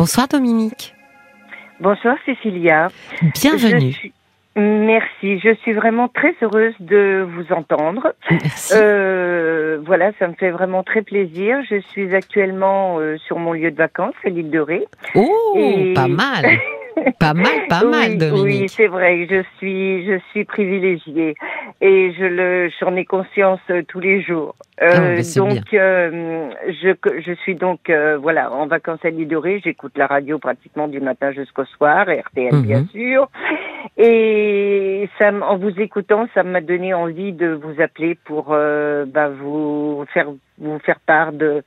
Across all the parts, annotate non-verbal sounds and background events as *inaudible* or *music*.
Bonsoir Dominique. Bonsoir Cécilia. Bienvenue. Merci, je suis vraiment très heureuse de vous entendre. Merci. Euh, voilà, ça me fait vraiment très plaisir. Je suis actuellement euh, sur mon lieu de vacances, à l'île de Ré. Oh, Et- pas mal. *laughs* Pas mal, pas mal, oui, Dominique. oui, c'est vrai. Je suis, je suis privilégiée et je le, j'en ai conscience euh, tous les jours. Euh, Ah, c'est donc, euh, je, je suis donc, euh, voilà, en vacances à l'île de Ré. J'écoute la radio pratiquement du matin jusqu'au soir, RTL Mhm. bien sûr. Et ça, en vous écoutant, ça m'a donné envie de vous appeler pour euh, bah, vous faire vous faire part de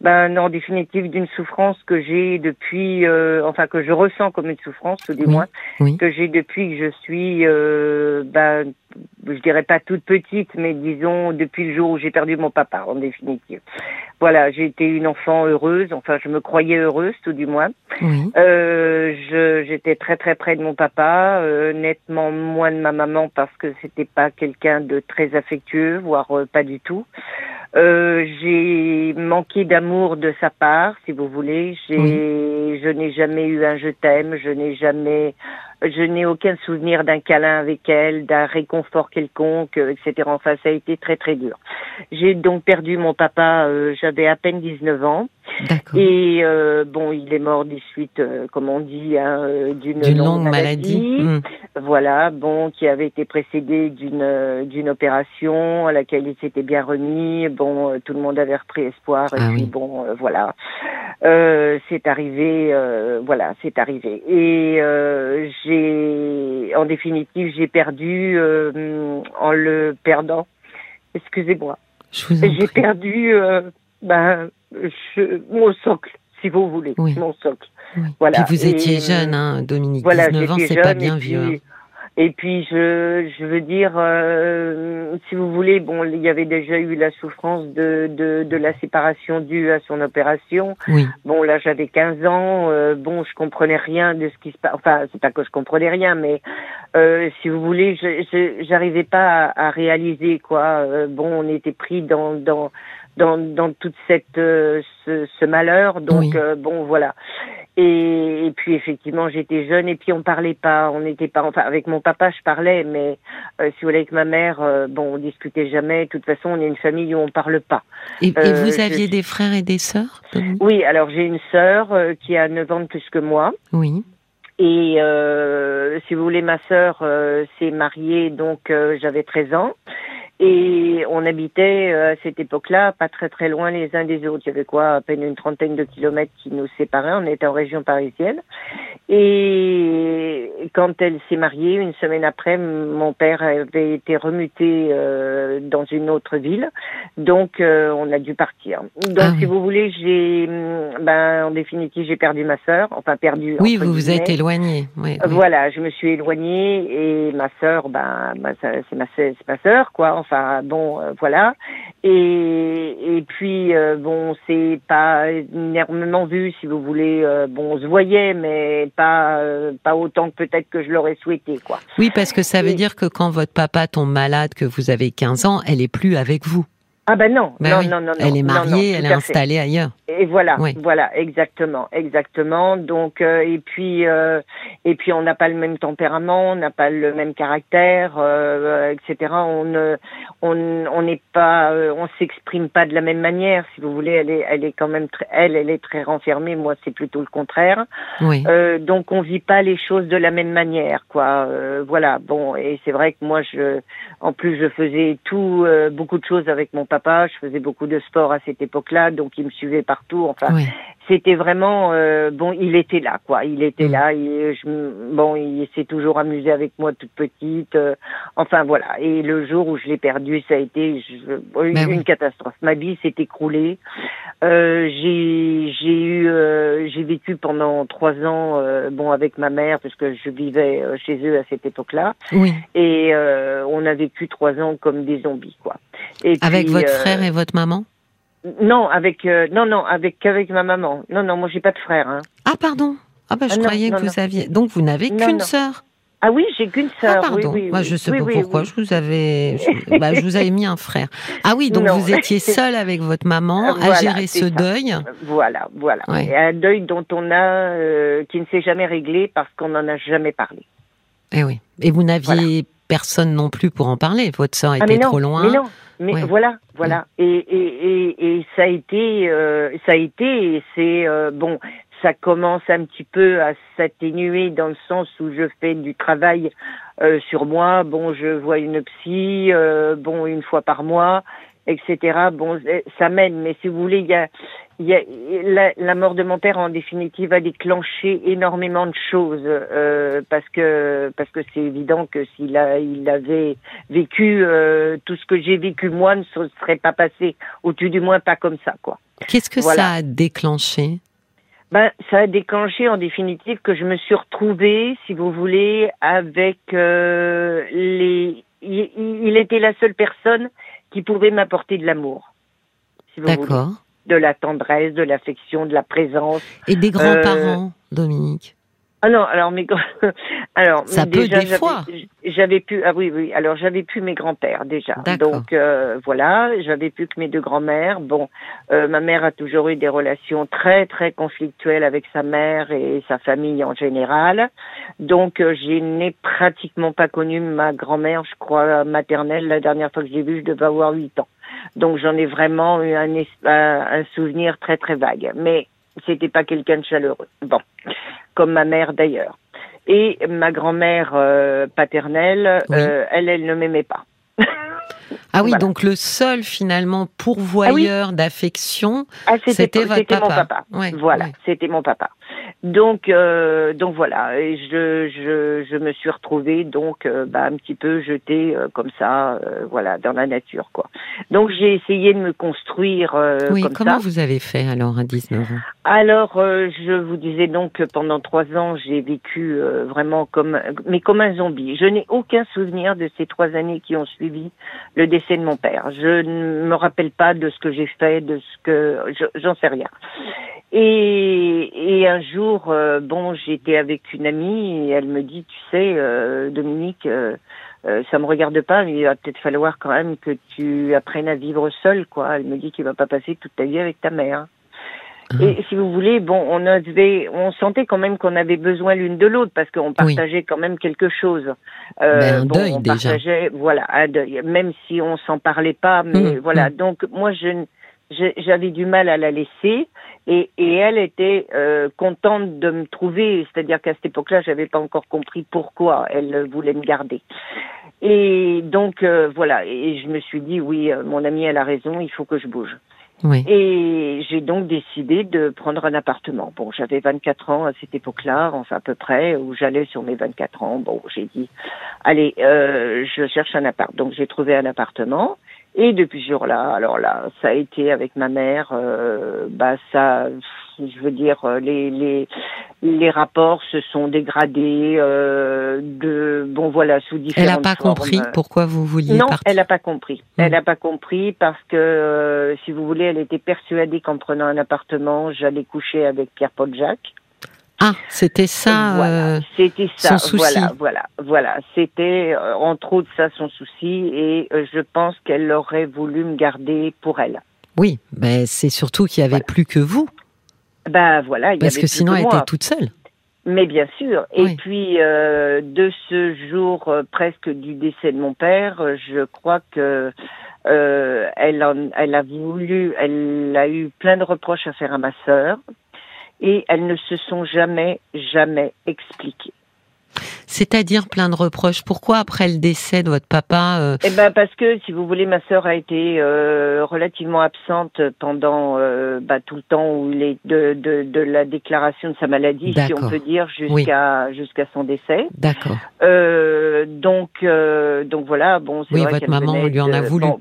ben, en définitive d'une souffrance que j'ai depuis, euh, enfin que je ressens comme une souffrance, tout du Oui, moins, oui. que j'ai depuis que je suis, euh, ben, je dirais pas toute petite, mais disons depuis le jour où j'ai perdu mon papa, en définitive. Voilà, j'ai été une enfant heureuse, enfin je me croyais heureuse, tout du moins. Oui. Euh, j'étais très très près de mon papa, euh, nettement moins de ma maman parce que c'était pas quelqu'un de très affectueux, voire euh, pas du tout. Euh, j'ai manqué d'amour de sa part, si vous voulez. J'ai, je n'ai jamais eu un je t'aime, je n'ai jamais, je n'ai aucun souvenir d'un câlin avec elle, d'un réconfort quelconque, euh, etc. Enfin, ça a été très très dur. J'ai donc perdu mon papa, euh, j'avais à peine 19 ans. Et euh, bon, il est mort des suites, euh, comme on dit, hein, euh, d'une longue, longue maladie. Hmm. Voilà, bon, qui avait été précédée d'une d'une opération à laquelle il s'était bien remis. Bon, tout le monde avait repris espoir. Et Ah puis bon, euh, voilà, c'est arrivé. voilà, c'est arrivé. Et j'ai, en définitive, j'ai perdu en le perdant. Excusez-moi. J'ai perdu ben, je- mon socle, si vous voulez, Oui. mon socle. Oui. Voilà. Puis vous étiez euh, jeune, hein, Dominique. Voilà, 19 ans, c'est pas bien et vieux. puis- hein. Et puis je, je veux dire, euh, si vous voulez, bon, il y avait déjà eu la souffrance de, de, de la séparation due à son opération. Oui. Bon, là, j'avais 15 ans. euh, bon, je comprenais rien de ce qui se passe. Enfin, c'est pas que je comprenais rien, mais euh, si vous voulez, je, je j'arrivais pas à, à réaliser quoi. Euh, bon, on était pris dans dans dans, dans toute cette euh, ce, ce malheur. Donc Oui. euh, bon, voilà. Et, et puis effectivement, j'étais jeune et puis on parlait pas. On n'était pas. Enfin, avec mon papa, je parlais, mais euh, si vous voulez, avec ma mère, euh, bon, on discutait jamais. De toute façon, on est une famille où on parle pas. Et, et Euh, vous je- aviez des frères et des sœurs, Oui, alors j'ai une sœur euh, qui a 9 ans de plus que moi. Oui. Et euh, si vous voulez, ma sœur euh, s'est mariée, donc euh, j'avais 13 ans. Et on habitait euh, à cette époque-là pas très très loin les uns des autres. Il y avait quoi, à peine une trentaine de kilomètres qui nous séparaient. On était en région parisienne. Et quand elle s'est mariée, une semaine après, mon père avait été remuté euh, dans une autre ville. Donc euh, on a dû partir. Donc Ah si vous voulez, j'ai, hum, ben en définitive, j'ai perdu ma sœur. Enfin perdu. Oui, vous vous êtes guillemets. éloigné. Oui, oui. Voilà, je me suis éloignée et ma sœur, ben, ben, c'est ma sœur- c'est ma sœur, quoi. Enfin, bon, euh, voilà. Et et puis euh, bon, c'est pas énormément vu, si vous voulez. euh, bon, on se voyait, mais pas euh, pas autant que peut-être que je l'aurais souhaité, quoi. Oui, parce que ça veut Et- dire que quand votre papa tombe malade, que vous avez 15 ans, elle est plus avec vous. Ah ben non, Ben non, oui. non, non, non. Elle est non, mariée, elle est fait. installée ailleurs. Et voilà, Oui. voilà, exactement, exactement. Donc euh, et puis euh, et puis on n'a pas le même tempérament, on n'a pas le même caractère, euh, etc. On ne on on n'est pas, euh, on s'exprime pas de la même manière. Si vous voulez, elle est elle est quand même très, elle elle est très renfermée. Moi, c'est plutôt le contraire. Oui. Euh, donc on vit pas les choses de la même manière, quoi. Euh, voilà. Bon, et c'est vrai que moi, je, en plus, je faisais tout, euh, beaucoup de choses avec mon papa. Je faisais beaucoup de sport à cette époque-là, donc il me suivait partout. Enfin. C'était vraiment euh, bon. Il était là, quoi. Il était Mm. là. Il, je, bon, il s'est toujours amusé avec moi toute petite. euh, enfin voilà. Et le jour où je l'ai perdu, ça a été je- une, Ben oui. une catastrophe. Ma vie s'est écroulée. Euh, j'ai j'ai eu euh, j'ai vécu pendant trois ans euh, bon avec ma mère parce que je vivais euh, chez eux à cette époque-là Oui. et euh, on a vécu trois ans comme des zombies quoi. Et Avec puis, votre frère et votre maman? Non avec euh, non non avec avec ma maman non non moi j'ai pas de frère hein. Ah, pardon. Ah, bah, je Ah non, croyais non, que vous aviez. Donc, vous n'avez qu'une sœur Ah oui, j'ai qu'une sœur. Ah, pardon. Oui, oui, Moi, je sais Oui, pas pourquoi. Je vous avais, je, bah, je vous avais mis un frère. Ah oui, donc vous étiez seule avec votre maman *laughs* à gérer ce ça. deuil. Voilà, voilà. Ouais. Et un deuil dont on a, euh, qui ne s'est jamais réglé parce qu'on n'en a jamais parlé. Eh oui. Et vous n'aviez personne non plus pour en parler. Votre sœur était Ah mais non, trop loin. mais non, mais Ouais. voilà, voilà. Et, et, et, et ça a été, euh, ça a été, c'est euh, bon, ça commence un petit peu à s'atténuer dans le sens où je fais du travail euh, sur moi. Bon, je vois une psy, euh, bon, une fois par mois, etc. Bon, ça mène, mais si vous voulez, il y a, il y a la, la mort de mon père en définitive a déclenché énormément de choses euh, parce que parce que c'est évident que s'il a il avait vécu euh, tout ce que j'ai vécu moi ne se serait pas passé ou tout du moins pas comme ça quoi. Qu'est-ce que Voilà. ça a déclenché? Ben ça a déclenché en définitive que je me suis retrouvée si vous voulez avec euh, les il, il était la seule personne qui pouvait m'apporter de l'amour. Si. D'accord. de la tendresse, de l'affection, de la présence. Et des Euh, grands-parents, Dominique? Ah non, alors mes *laughs* alors Ça peut déjà des j'avais- fois. j'avais pu ah oui oui alors j'avais pu mes grands-pères déjà. Donc euh, voilà j'avais pu que mes deux grands-mères. Bon euh, ma mère a toujours eu des relations très très conflictuelles avec sa mère et sa famille en général. Donc euh, je n'ai pratiquement pas connu ma grand-mère je crois maternelle la dernière fois que je l'ai vue je devais avoir huit ans. Donc j'en ai vraiment eu un, un souvenir très très vague. Mais c'était pas quelqu'un de chaleureux bon comme ma mère d'ailleurs et ma grand-mère euh, paternelle, Oui. euh, elle, elle ne m'aimait pas. Ah oui, Voilà. donc le seul finalement pourvoyeur d'affection, Ah, c'était votre c'était mon papa. papa. Ouais, voilà, ouais. c'était mon papa. Donc, euh, donc voilà, et je, je, je me suis retrouvée donc euh, bah, un petit peu jetée euh, comme ça, euh, voilà, dans la nature, quoi. Donc j'ai essayé de me construire euh, oui, comme comment ça. vous avez fait alors à 19 ans? Alors, euh, je vous disais donc que pendant trois ans, j'ai vécu euh, vraiment comme, mais comme un zombie. Je n'ai aucun souvenir de ces trois années qui ont suivi le décès de mon père. Je ne me rappelle pas de ce que j'ai fait, de ce que, je- j'en sais rien. Et, et un jour, euh, bon, j'étais avec une amie et elle me dit, tu sais, euh, Dominique, euh, euh, ça me regarde pas, mais il va peut-être falloir quand même que tu apprennes à vivre seule, quoi. Elle me dit qu'il va pas passer toute ta vie avec ta mère. Ah. Et si vous voulez, bon, on avait, on sentait quand même qu'on avait besoin l'une de l'autre parce qu'on partageait quand même quelque chose. Euh, Ben, un bon, deuil, on déjà. partageait, voilà, un deuil, même si on s'en parlait pas, mais Mmh, voilà. mmh. Donc moi, je- j'avais du mal à la laisser et, et elle était euh, contente de me trouver, c'est-à-dire qu'à cette époque-là, j'avais pas encore compris pourquoi elle voulait me garder. Et donc euh, voilà, et je me suis dit oui, euh, mon amie elle a raison, il faut que je bouge. Oui. Et j'ai donc décidé de prendre un appartement. Bon, j'avais 24 ans à cette époque-là, enfin à peu près, où j'allais sur mes 24 ans. Bon, j'ai dit, allez, euh, je cherche un appart. Donc j'ai trouvé un appartement. Et depuis ce jour-là, alors là, ça a été avec ma mère, euh, bah ça, je veux dire, euh, les les les rapports se sont dégradés euh, de bon voilà sous Elle différentes n'a pas formes. compris pourquoi vous vouliez Non, partir. elle n'a pas compris. Hmm. Elle n'a pas compris parce que, euh, si vous voulez, elle était persuadée qu'en prenant un appartement, j'allais coucher avec Pierre-Paul Jacques. Ah, c'était ça. voilà, euh, c'était ça. son souci. Voilà, voilà, voilà. C'était euh, entre autres ça son souci, et euh, je pense qu'elle aurait voulu me garder pour elle. Oui, ben c'est surtout qu'il y avait Voilà. plus que vous, Ben voilà, il y parce avait que sinon elle était toute seule. Mais bien sûr. Et puis euh, de ce jour euh, presque du décès de mon père, je crois que euh, elle, en- elle a voulu, elle a eu plein de reproches à faire à ma sœur, et elles ne se sont jamais, jamais expliquées. C'est-à-dire plein de reproches. Pourquoi après le décès de votre papa euh, Eh ben parce que si vous voulez, ma sœur a été euh, relativement absente pendant euh, bah, tout le temps où il est de, de, de la déclaration de sa maladie, si on peut dire, jusqu'à jusqu'à son décès. D'accord. Donc, donc voilà. Bon, c'est Oui, votre maman lui en a voulu. bon,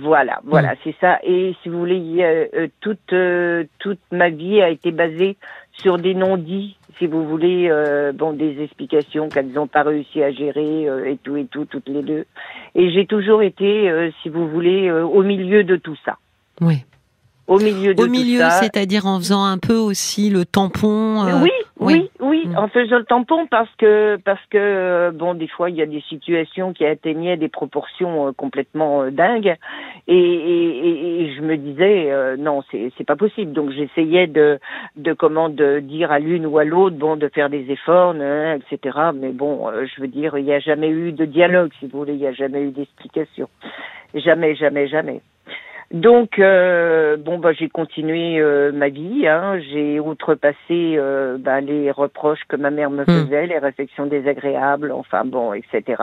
voilà, voilà, Mm. c'est ça. Et si vous voulez, euh, toute euh, toute ma vie a été basée sur des non-dits, si vous voulez, euh, bon, des explications qu'elles n'ont pas réussi à gérer et tout et tout, toutes les deux. Et j'ai toujours été, si vous voulez, au milieu de tout ça. Oui. Au milieu de Au tout milieu, ça. c'est-à-dire en faisant un peu aussi le tampon. oui, oui. oui, oui, Mm. en faisant le tampon parce que parce que euh, bon, des fois il y a des situations qui atteignaient des proportions euh, complètement euh, dingues et, et, et- et je me disais euh, non, c'est c'est pas possible. Donc j'essayais de de comment de dire à l'une ou à l'autre bon de faire des efforts, etc. Mais bon, euh, je veux dire, il n'y a jamais eu de dialogue, si vous voulez, il n'y a jamais eu d'explication, jamais, jamais, jamais. Donc euh, bon bah j'ai continué euh, ma vie, hein. j'ai outrepassé euh, bah, les reproches que ma mère me faisait, les réflexions désagréables, enfin bon, etc.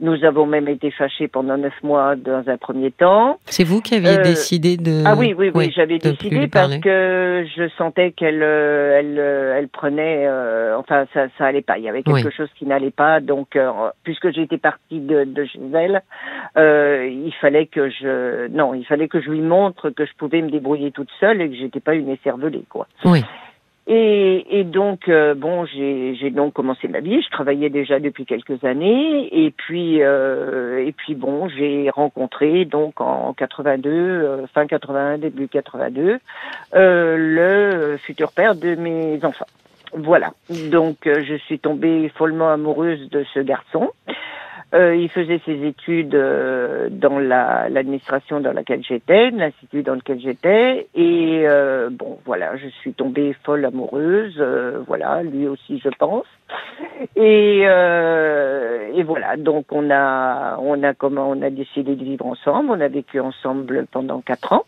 Nous avons même été fâchés pendant neuf mois dans un premier temps. C'est vous qui aviez Euh, décidé de. Ah oui, oui, oui, j'avais décidé parce que je sentais qu'elle, euh, elle, euh, elle prenait, euh, enfin, ça, ça allait pas. Il y avait quelque Oui. chose qui n'allait pas. Donc, puisque j'étais partie de, de chez elle, euh, il fallait que je, non, il fallait que je lui montre que je pouvais me débrouiller toute seule et que j'étais pas une écervelée, quoi. Oui. Et, et donc, euh, bon, j'ai donc commencé ma vie. Je travaillais déjà depuis quelques années. Et puis, euh, et puis bon, j'ai rencontré donc en 82, euh, fin 81, début 82, euh, le futur père de mes enfants. Voilà. Donc, je suis tombée follement amoureuse de ce garçon. Euh, il faisait ses études euh, dans la- l'administration dans laquelle j'étais, l'institut dans lequel j'étais, et euh, bon, voilà, je suis tombée folle amoureuse, euh, voilà, lui aussi, je pense. Et, euh, et voilà, donc on a, on a comment, on a décidé de vivre ensemble. On a vécu ensemble pendant quatre ans.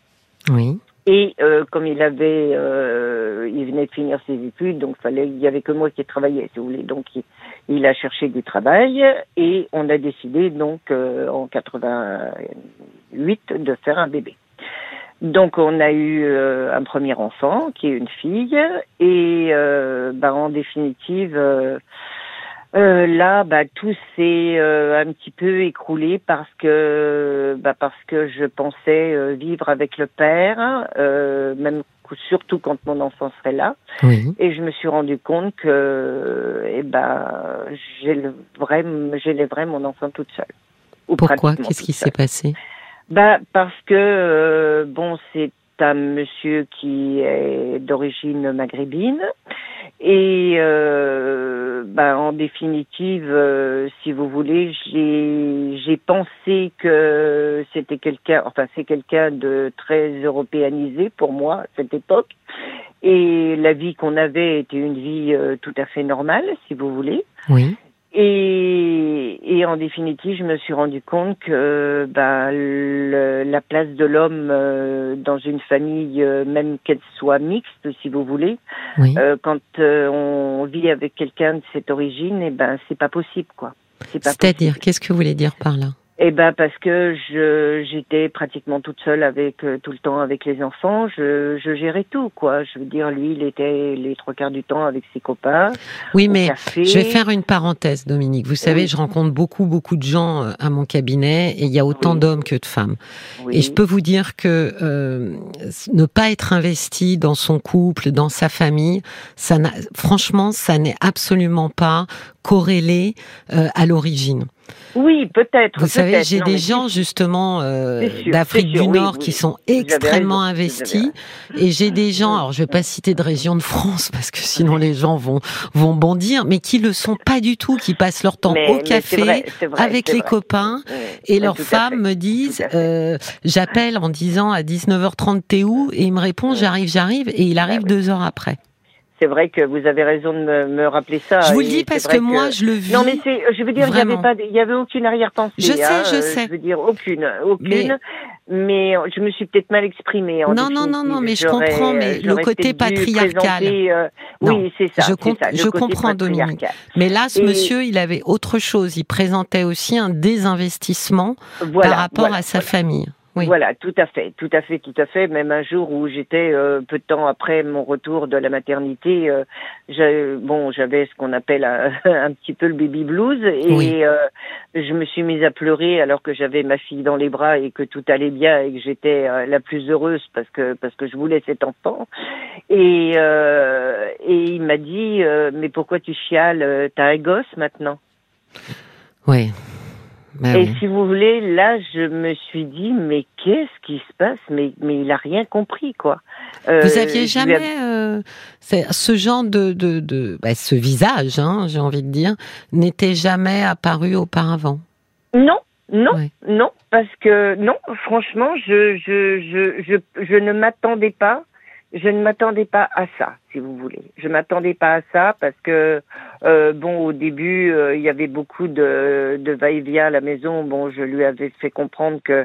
Oui. Et euh, comme il avait, euh, il venait de finir ses études, donc fallait, il y avait que moi qui travaillais, si vous voulez. Donc il, a cherché du travail et on a décidé donc euh, en 88 de faire un bébé. Donc on a eu euh, un premier enfant qui est une fille et euh, bah, en définitive euh, là bah, tout s'est euh, un petit peu écroulé parce que bah, parce que je pensais euh, vivre avec le père euh, même surtout quand mon enfant serait là Oui. et je me suis rendu compte que eh ben j'élèverais j'élèverais mon enfant toute seule. Ou Pourquoi? Qu'est-ce qui s'est passé? Bah parce que euh, bon, c'est un monsieur qui est d'origine maghrébine et euh, bah, en définitive, euh, si vous voulez, j'ai j'ai pensé que c'était quelqu'un, enfin c'est quelqu'un de très européanisé pour moi à cette époque et la vie qu'on avait était une vie euh, tout à fait normale, si vous voulez. Oui. Et, et en définitive, je me suis rendu compte que ben, le- la place de l'homme euh, dans une famille, euh, même qu'elle soit mixte, si vous voulez, Oui. euh, quand euh, on vit avec quelqu'un de cette origine, eh ben c'est pas possible, quoi. C'est-à-dire, qu'est-ce que vous voulez dire par là? Eh ben parce que je j'étais pratiquement toute seule avec euh, tout le temps avec les enfants. Je, je gérais tout, quoi. Je veux dire, lui, il était les trois quarts du temps avec ses copains. Oui, mais café. je vais faire une parenthèse, Dominique. Vous savez, Oui. je rencontre beaucoup, beaucoup de gens euh, à mon cabinet et il y a autant Oui. d'hommes que de femmes. Oui. Et je peux vous dire que euh, ne pas être investi dans son couple, dans sa famille, ça n'a, franchement, ça n'est absolument pas corrélé euh, à l'origine. Oui, peut-être. Vous savez, j'ai des gens justement euh, d'Afrique du Nord oui. qui sont extrêmement raison, investis, et j'ai des gens, alors je vais pas citer de région de France *laughs* parce que sinon les gens vont vont bondir, mais qui le sont pas du tout, qui passent leur temps mais- au café vrai, c'est vrai, avec les vrai. copains. Et leurs femmes me disent, euh, j'appelle en disant à 19h30 t'es où? Et il me répond j'arrive, j'arrive, et il arrive deux heures après. C'est vrai que vous avez raison de me, me rappeler ça. Je vous le dis parce que moi je le vis. Non, mais c'est, je veux dire, il y avait Vraiment. pas, de- il y avait aucune arrière-pensée. Je sais, hein, je sais. Je veux dire, aucune, aucune. Mais, je me suis peut-être mal exprimée. En Non, non, non, non, mais je comprends, mais le côté patriarcal. euh, Non, oui, c'est ça. je ça, je comprends, Dominique. Mais là, ce Et- monsieur, il avait autre chose. Il présentait aussi un désinvestissement Voilà, par rapport voilà, à sa voilà. famille. Oui. Voilà, tout à fait, tout à fait, tout à fait. Même un jour où j'étais euh, peu de temps après mon retour de la maternité, euh, bon, j'avais ce qu'on appelle un, *laughs* un petit peu le baby blues et Oui. euh, je me suis mise à pleurer alors que j'avais ma fille dans les bras et que tout allait bien et que j'étais la plus heureuse parce que parce que je voulais cet enfant. Et et il m'a dit mais pourquoi tu chiales? T'as un gosse maintenant? Oui. Bah Et oui. si vous voulez, là, je me suis dit, mais qu'est-ce qui se passe? Mais, mais il a rien compris, quoi. Euh, Vous aviez jamais avais- euh, ce genre de, de, de bah, ce visage, hein, j'ai envie de dire, n'était jamais apparu auparavant? Non, non, Ouais. non, parce que non, franchement, je, je, je, je, je ne m'attendais pas. Je ne m'attendais pas à ça, si vous voulez. Je m'attendais pas à ça parce que euh, bon, au début, euh, il y avait beaucoup de, de va-et-vient à la maison. Bon, je lui avais fait comprendre que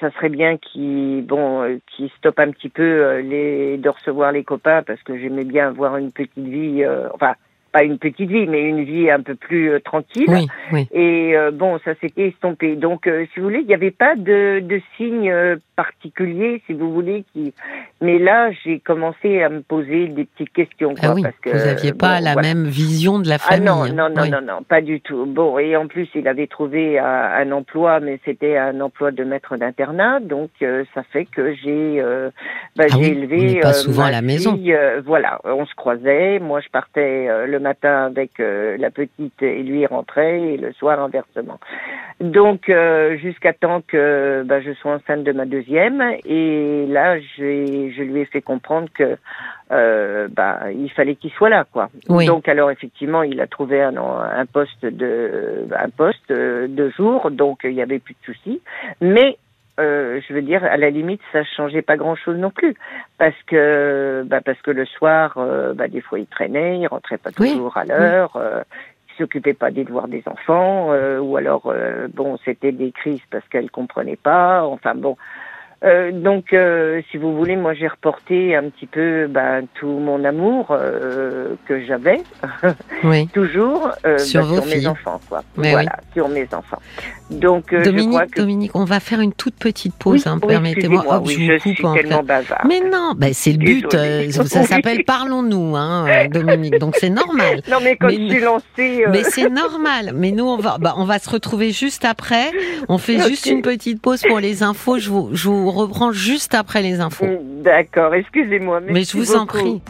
ça serait bien qu'il bon, euh, qu'il stoppe un petit peu euh, les de recevoir les copains parce que j'aimais bien avoir une petite vie, euh, enfin pas une petite vie, mais une vie un peu plus euh, tranquille. Oui, oui. Et euh, bon, ça s'était estompé. Donc, euh, si vous voulez, il n'y avait pas de, de signe euh, particulier, si vous voulez. Qui... Mais là, j'ai commencé à me poser des petites questions. Quoi, Ah oui, parce que, vous n'aviez pas bon, la voilà. même vision de la Ah famille. non, hein. non, non, Oui. non, non, pas du tout. Bon, et en plus, il avait trouvé un, un emploi, mais c'était un emploi de maître d'internat. Donc, euh, ça fait que j'ai euh, bah, Ah oui, élevé. on pas euh, souvent ma à la maison. fille, euh, voilà, on se croisait. Moi, je partais le matin avec la petite et lui rentrait, et le soir, inversement. Donc, jusqu'à temps que bah, je sois enceinte de ma deuxième. Et là, je lui ai fait comprendre que euh, bah, il fallait qu'il soit là, quoi. Oui. Donc, alors effectivement, il a trouvé un, un poste de un poste euh, de jour, donc il y avait plus de soucis. Mais euh, je veux dire, à la limite, ça changeait pas grand-chose non plus, parce que bah, parce que le soir, euh, bah, des fois, il traînait, il rentrait pas Oui. toujours à l'heure. il s'occupait pas des devoirs des enfants, euh, ou alors euh, bon, c'était des crises parce qu'elle comprenait pas. Enfin bon, euh, donc, euh, si vous voulez, moi j'ai reporté un petit peu ben, tout mon amour euh, que j'avais *laughs* Oui. toujours Sur ben, vos sur filles. mes enfants, quoi. Mais voilà, sur mes enfants. Donc, je crois Dominique, que Dominique, on va faire une toute petite pause, oui, hein, permettez-moi. oui, je je suis coupe en tellement bavard. Mais non, ben c'est le but. Désolée. ça s'appelle Parlons-nous, hein, Dominique. Donc c'est normal. Non, mais quand Mais- je suis lancée, euh, Mais c'est normal. Mais nous, on va, bah, on va se retrouver juste après. On fait *laughs* juste une petite pause pour les infos. Je vous, je vous reprends juste après les infos. d'accord, excusez-moi. Mais je vous en prie.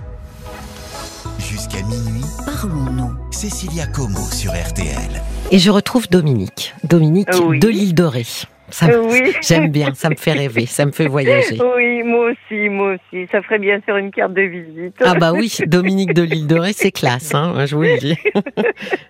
Jusqu'à minuit, Parlons-nous. Cécilia Como sur RTL. Et je retrouve Dominique. Dominique Oui. de l'île de Ré. Ça me- oui. *laughs* J'aime bien, ça me fait rêver, ça me fait voyager. Oui, moi aussi, moi aussi. Ça ferait bien sur une carte de visite. Ah bah oui, Dominique de l'île de Ré, c'est classe, hein, je vous le dis. *laughs*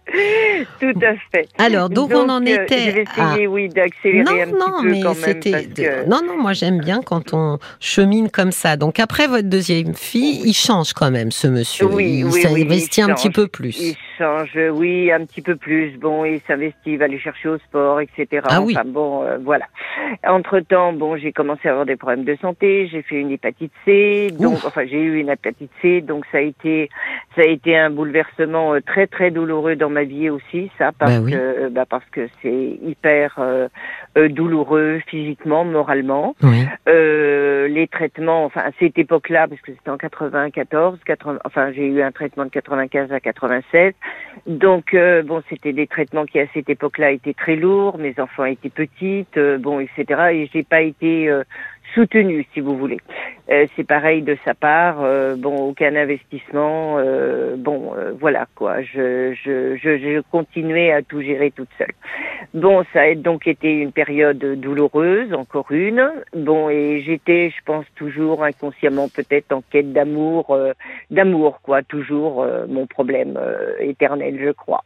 Tout à fait. Alors, donc, on en euh, était Je vais à... essayer, oui, d'accélérer un Non, non, peu mais même. c'était. Parce que... Non, non, moi j'aime bien quand on chemine comme ça. Donc après votre deuxième fille, il change quand même ce monsieur. Oui, il oui, oui, s'investit il un petit peu plus. Il change, oui, un petit peu plus. Bon, il s'investit, il va aller chercher au sport, etc. Ah oui. Enfin bon, euh, voilà. Entre-temps, bon, j'ai commencé à avoir des problèmes de santé. J'ai fait une hépatite C, donc, Ouf. enfin, j'ai eu une hépatite C, donc ça a été, ça a été un bouleversement euh, très très douloureux dans ma vie aussi, ça, parce oui. que, bah, parce que c'est hyper euh, euh, douloureux physiquement, moralement. Oui. Euh, les traitements, enfin à cette époque-là, parce que c'était en 94, 80, enfin j'ai eu un traitement de 95 à 96, donc euh, bon c'était des traitements qui à cette époque-là étaient très lourds, mes enfants étaient petites, euh, bon etc. Et j'ai pas été soutenue si vous voulez. Euh, c'est pareil de sa part, euh, bon aucun investissement, euh, bon euh, voilà quoi. Je, je je je continuais à tout gérer toute seule. Bon, ça a donc été une période douloureuse, encore une. Bon, et j'étais, je pense, toujours inconsciemment peut-être en quête d'amour, euh, d'amour, quoi, toujours euh, mon problème éternel, je crois.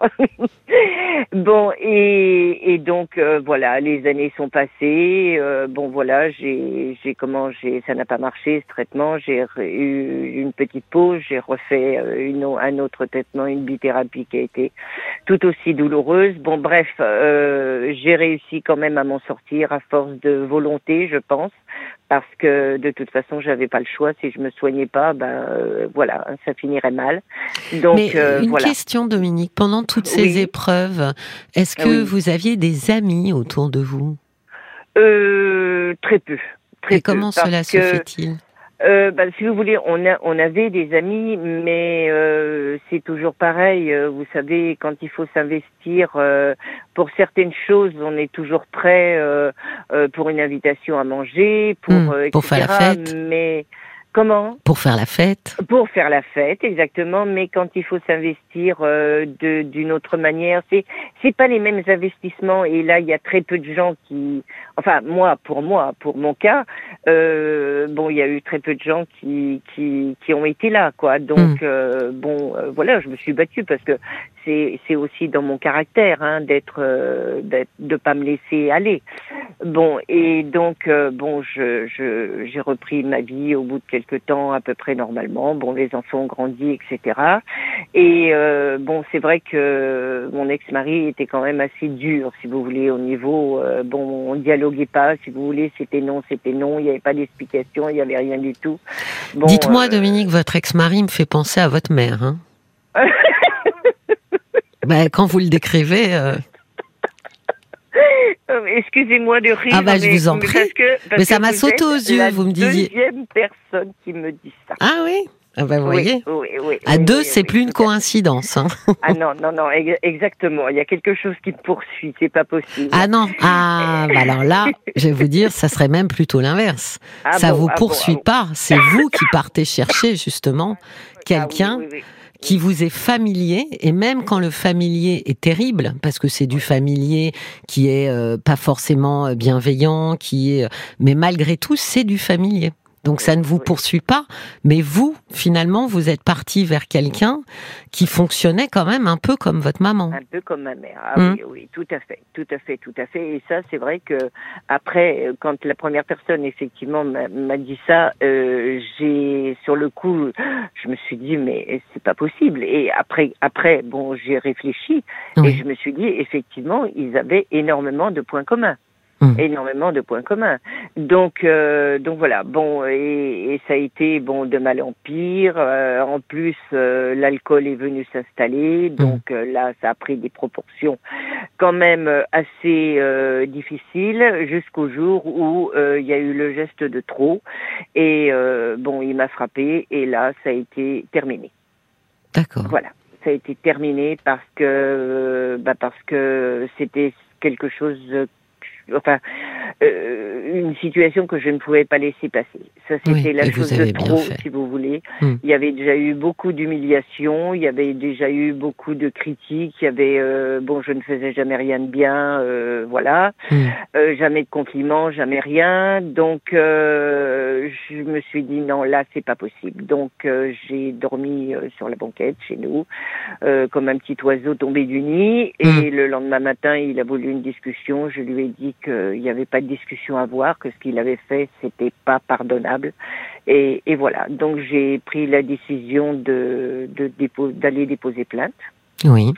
*laughs* bon, et, et donc voilà, les années sont passées. bon, voilà, j'ai, j'ai comment, j'ai, ça n'a pas marché ce traitement. J'ai eu une petite pause, j'ai refait euh, une, un autre traitement, une bithérapie qui a été tout aussi douloureuse. Bon, bref, euh, j'ai réussi quand même à m'en sortir à force de volonté, je pense, parce que de toute façon, j'avais pas le choix. Si je me soignais pas, ben euh, voilà, ça finirait mal. Donc Mais euh, une voilà. question, Dominique, pendant toutes ces Oui. épreuves, est-ce que Oui. vous aviez des amis autour de vous? Euh, très peu. Très Et comment cela se fait-il? Euh, bah, si vous voulez, on a, on avait des amis, mais euh, c'est toujours pareil. euh, vous savez, quand il faut s'investir euh, pour certaines choses, on est toujours prêt euh, euh, pour une invitation à manger, pour euh, pour faire la fête. Mais Comment? Pour faire la fête Pour faire la fête, exactement. Mais quand il faut s'investir euh, de- d'une autre manière, c'est c'est pas les mêmes investissements. Et là, il y a très peu de gens qui, enfin moi, pour moi, pour mon cas, euh, bon, il y a eu très peu de gens qui qui, qui ont été là, quoi. Donc Mm. euh, bon, euh, voilà, je me suis battue parce que c'est c'est aussi dans mon caractère hein, d'être d'être- de pas me laisser aller. Bon, et donc, bon, je, je, j'ai repris ma vie au bout de quelques temps, à peu près normalement. Bon, les enfants ont grandi, etc. Et bon, c'est vrai que mon ex-mari était quand même assez dur, si vous voulez, au niveau, bon, on dialoguait pas, si vous voulez, c'était non, c'était non, il n'y avait pas d'explication, il n'y avait rien du tout. Bon, Dites-moi, euh, Dominique, votre ex-mari me fait penser à votre mère. Hein *laughs* Ben, quand vous le décrivez, euh, euh, Excusez-moi de rire. Ah bah, je mais- vous en prie. parce que- parce Mais ça m'a sauté aux yeux, la vous me disiez. Deuxième personne qui me dit ça. ah oui, ah ben, vous Oui, voyez, oui, oui, à deux, c'est plus une coïncidence. Hein. *laughs* Ah non, non, non, ex- exactement. Il y a quelque chose qui me poursuit, c'est pas possible. Ah non, ah, bah alors là, je vais vous dire, ça serait même plutôt l'inverse. Ah ça bon, vous ah poursuit bon. pas, c'est vous qui partez chercher justement quelqu'un qui vous est familier et même quand le familier est terrible parce que c'est du familier qui est euh, pas forcément euh, bienveillant qui est euh, mais malgré tout c'est du familier donc ça ne vous poursuit pas mais vous finalement vous êtes parti vers quelqu'un qui fonctionnait quand même un peu comme votre maman Un peu comme ma mère. Ah Hum. oui, oui, tout à fait, tout à fait, tout à fait. Et ça, c'est vrai que après, euh, quand la première personne effectivement m'a dit ça, euh, j'ai sur le coup, je me suis dit mais c'est pas possible. Et après, après, bon, j'ai réfléchi et je me suis dit effectivement, ils avaient énormément de points communs. Hum. énormément de points communs. Donc, euh, donc voilà. Bon, et, et ça a été bon de mal en pire. Euh, en plus, euh, l'alcool est venu s'installer, donc euh, là, ça a pris des proportions quand même assez difficiles jusqu'au jour où il y a eu le geste de trop. Et bon, il m'a frappé et là, ça a été terminé. d'accord Voilà, ça a été terminé parce que bah parce que c'était quelque chose, enfin euh, une situation que je ne pouvais pas laisser passer. Ça Oui, c'était la chose de trop, si vous voulez. Hmm. Il y avait déjà eu beaucoup d'humiliations, il y avait déjà eu beaucoup de critiques, il y avait euh, bon, je ne faisais jamais rien de bien, euh, voilà. Euh, jamais de compliments, jamais rien. Donc, euh, je me suis dit non, là, c'est pas possible. Donc, euh, j'ai dormi euh, sur la banquette chez nous, euh, comme un petit oiseau tombé du nid. Et Mm. le lendemain matin, il a voulu une discussion. Je lui ai dit qu'il n'y avait pas de discussion à avoir, que ce qu'il avait fait, c'était pas pardonnable. Et, et voilà. Donc, j'ai pris la décision de d'aller déposer plainte. oui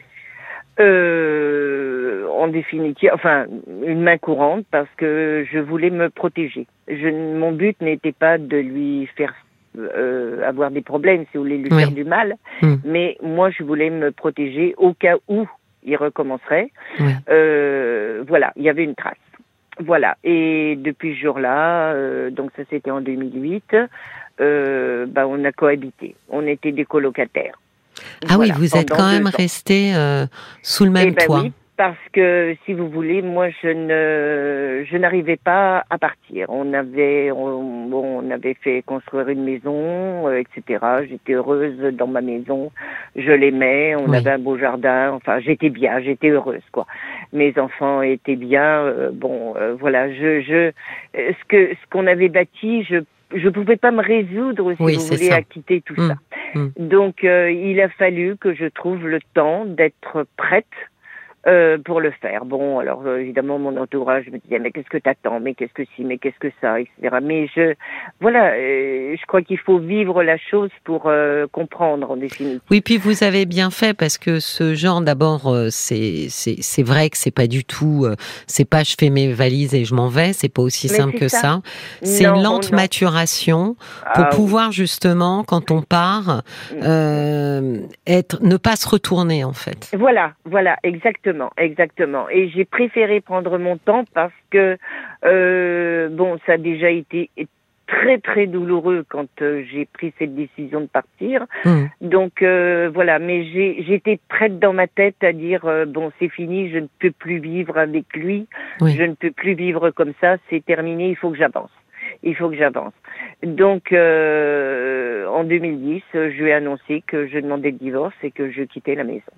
Euh, en définitive, enfin, une main courante parce que je voulais me protéger. Je, mon but n'était pas de lui faire euh, avoir des problèmes, si vous voulez lui Oui. faire du mal, Hmm. mais moi je voulais me protéger au cas où il recommencerait. Oui. Euh, voilà, il y avait une trace. Voilà, et depuis ce jour-là, euh, donc ça c'était en 2008, euh, bah, on a cohabité. On était des colocataires. ah oui vous êtes quand même ans. resté euh, sous le Eh même ben toit oui, parce que si vous voulez, moi je ne je n'arrivais pas à partir. On avait on, bon, on avait fait construire une maison, euh, etc. J'étais heureuse dans ma maison, je l'aimais, on Oui. avait un beau jardin. Enfin, j'étais bien, j'étais heureuse quoi. Mes enfants étaient bien. euh, bon, euh, voilà, je je euh, ce que ce qu'on avait bâti, je je pouvais pas me résoudre si Oui, vous voulez ça. à quitter tout Mm. ça. Mm. Donc euh, il a fallu que je trouve le temps d'être prête euh, pour le faire. Bon, alors euh, évidemment mon entourage me disait mais qu'est-ce que t'attends, mais qu'est-ce que si, mais qu'est-ce que ça, etc. Mais je, voilà, euh, je crois qu'il faut vivre la chose pour comprendre en définitive. Oui, puis vous avez bien fait parce que ce genre, d'abord, c'est c'est c'est vrai que c'est pas du tout, c'est pas je fais mes valises et je m'en vais, c'est pas aussi Mais simple que ça. ça. C'est une lente non. maturation pour Ah, oui. pouvoir justement, quand on part, Mm. être, ne pas se retourner en fait. Voilà, voilà, exactement, exactement. Et j'ai préféré prendre mon temps parce que euh, bon, ça a déjà été très très douloureux quand euh, j'ai pris cette décision de partir. Mm. Donc euh, voilà, mais j'ai j'étais prête dans ma tête à dire euh, bon c'est fini, je ne peux plus vivre avec lui, Oui. je ne peux plus vivre comme ça, c'est terminé, il faut que j'avance. il faut que j'avance. Donc, en 2010, je lui ai annoncé que je demandais le divorce et que je quittais la maison.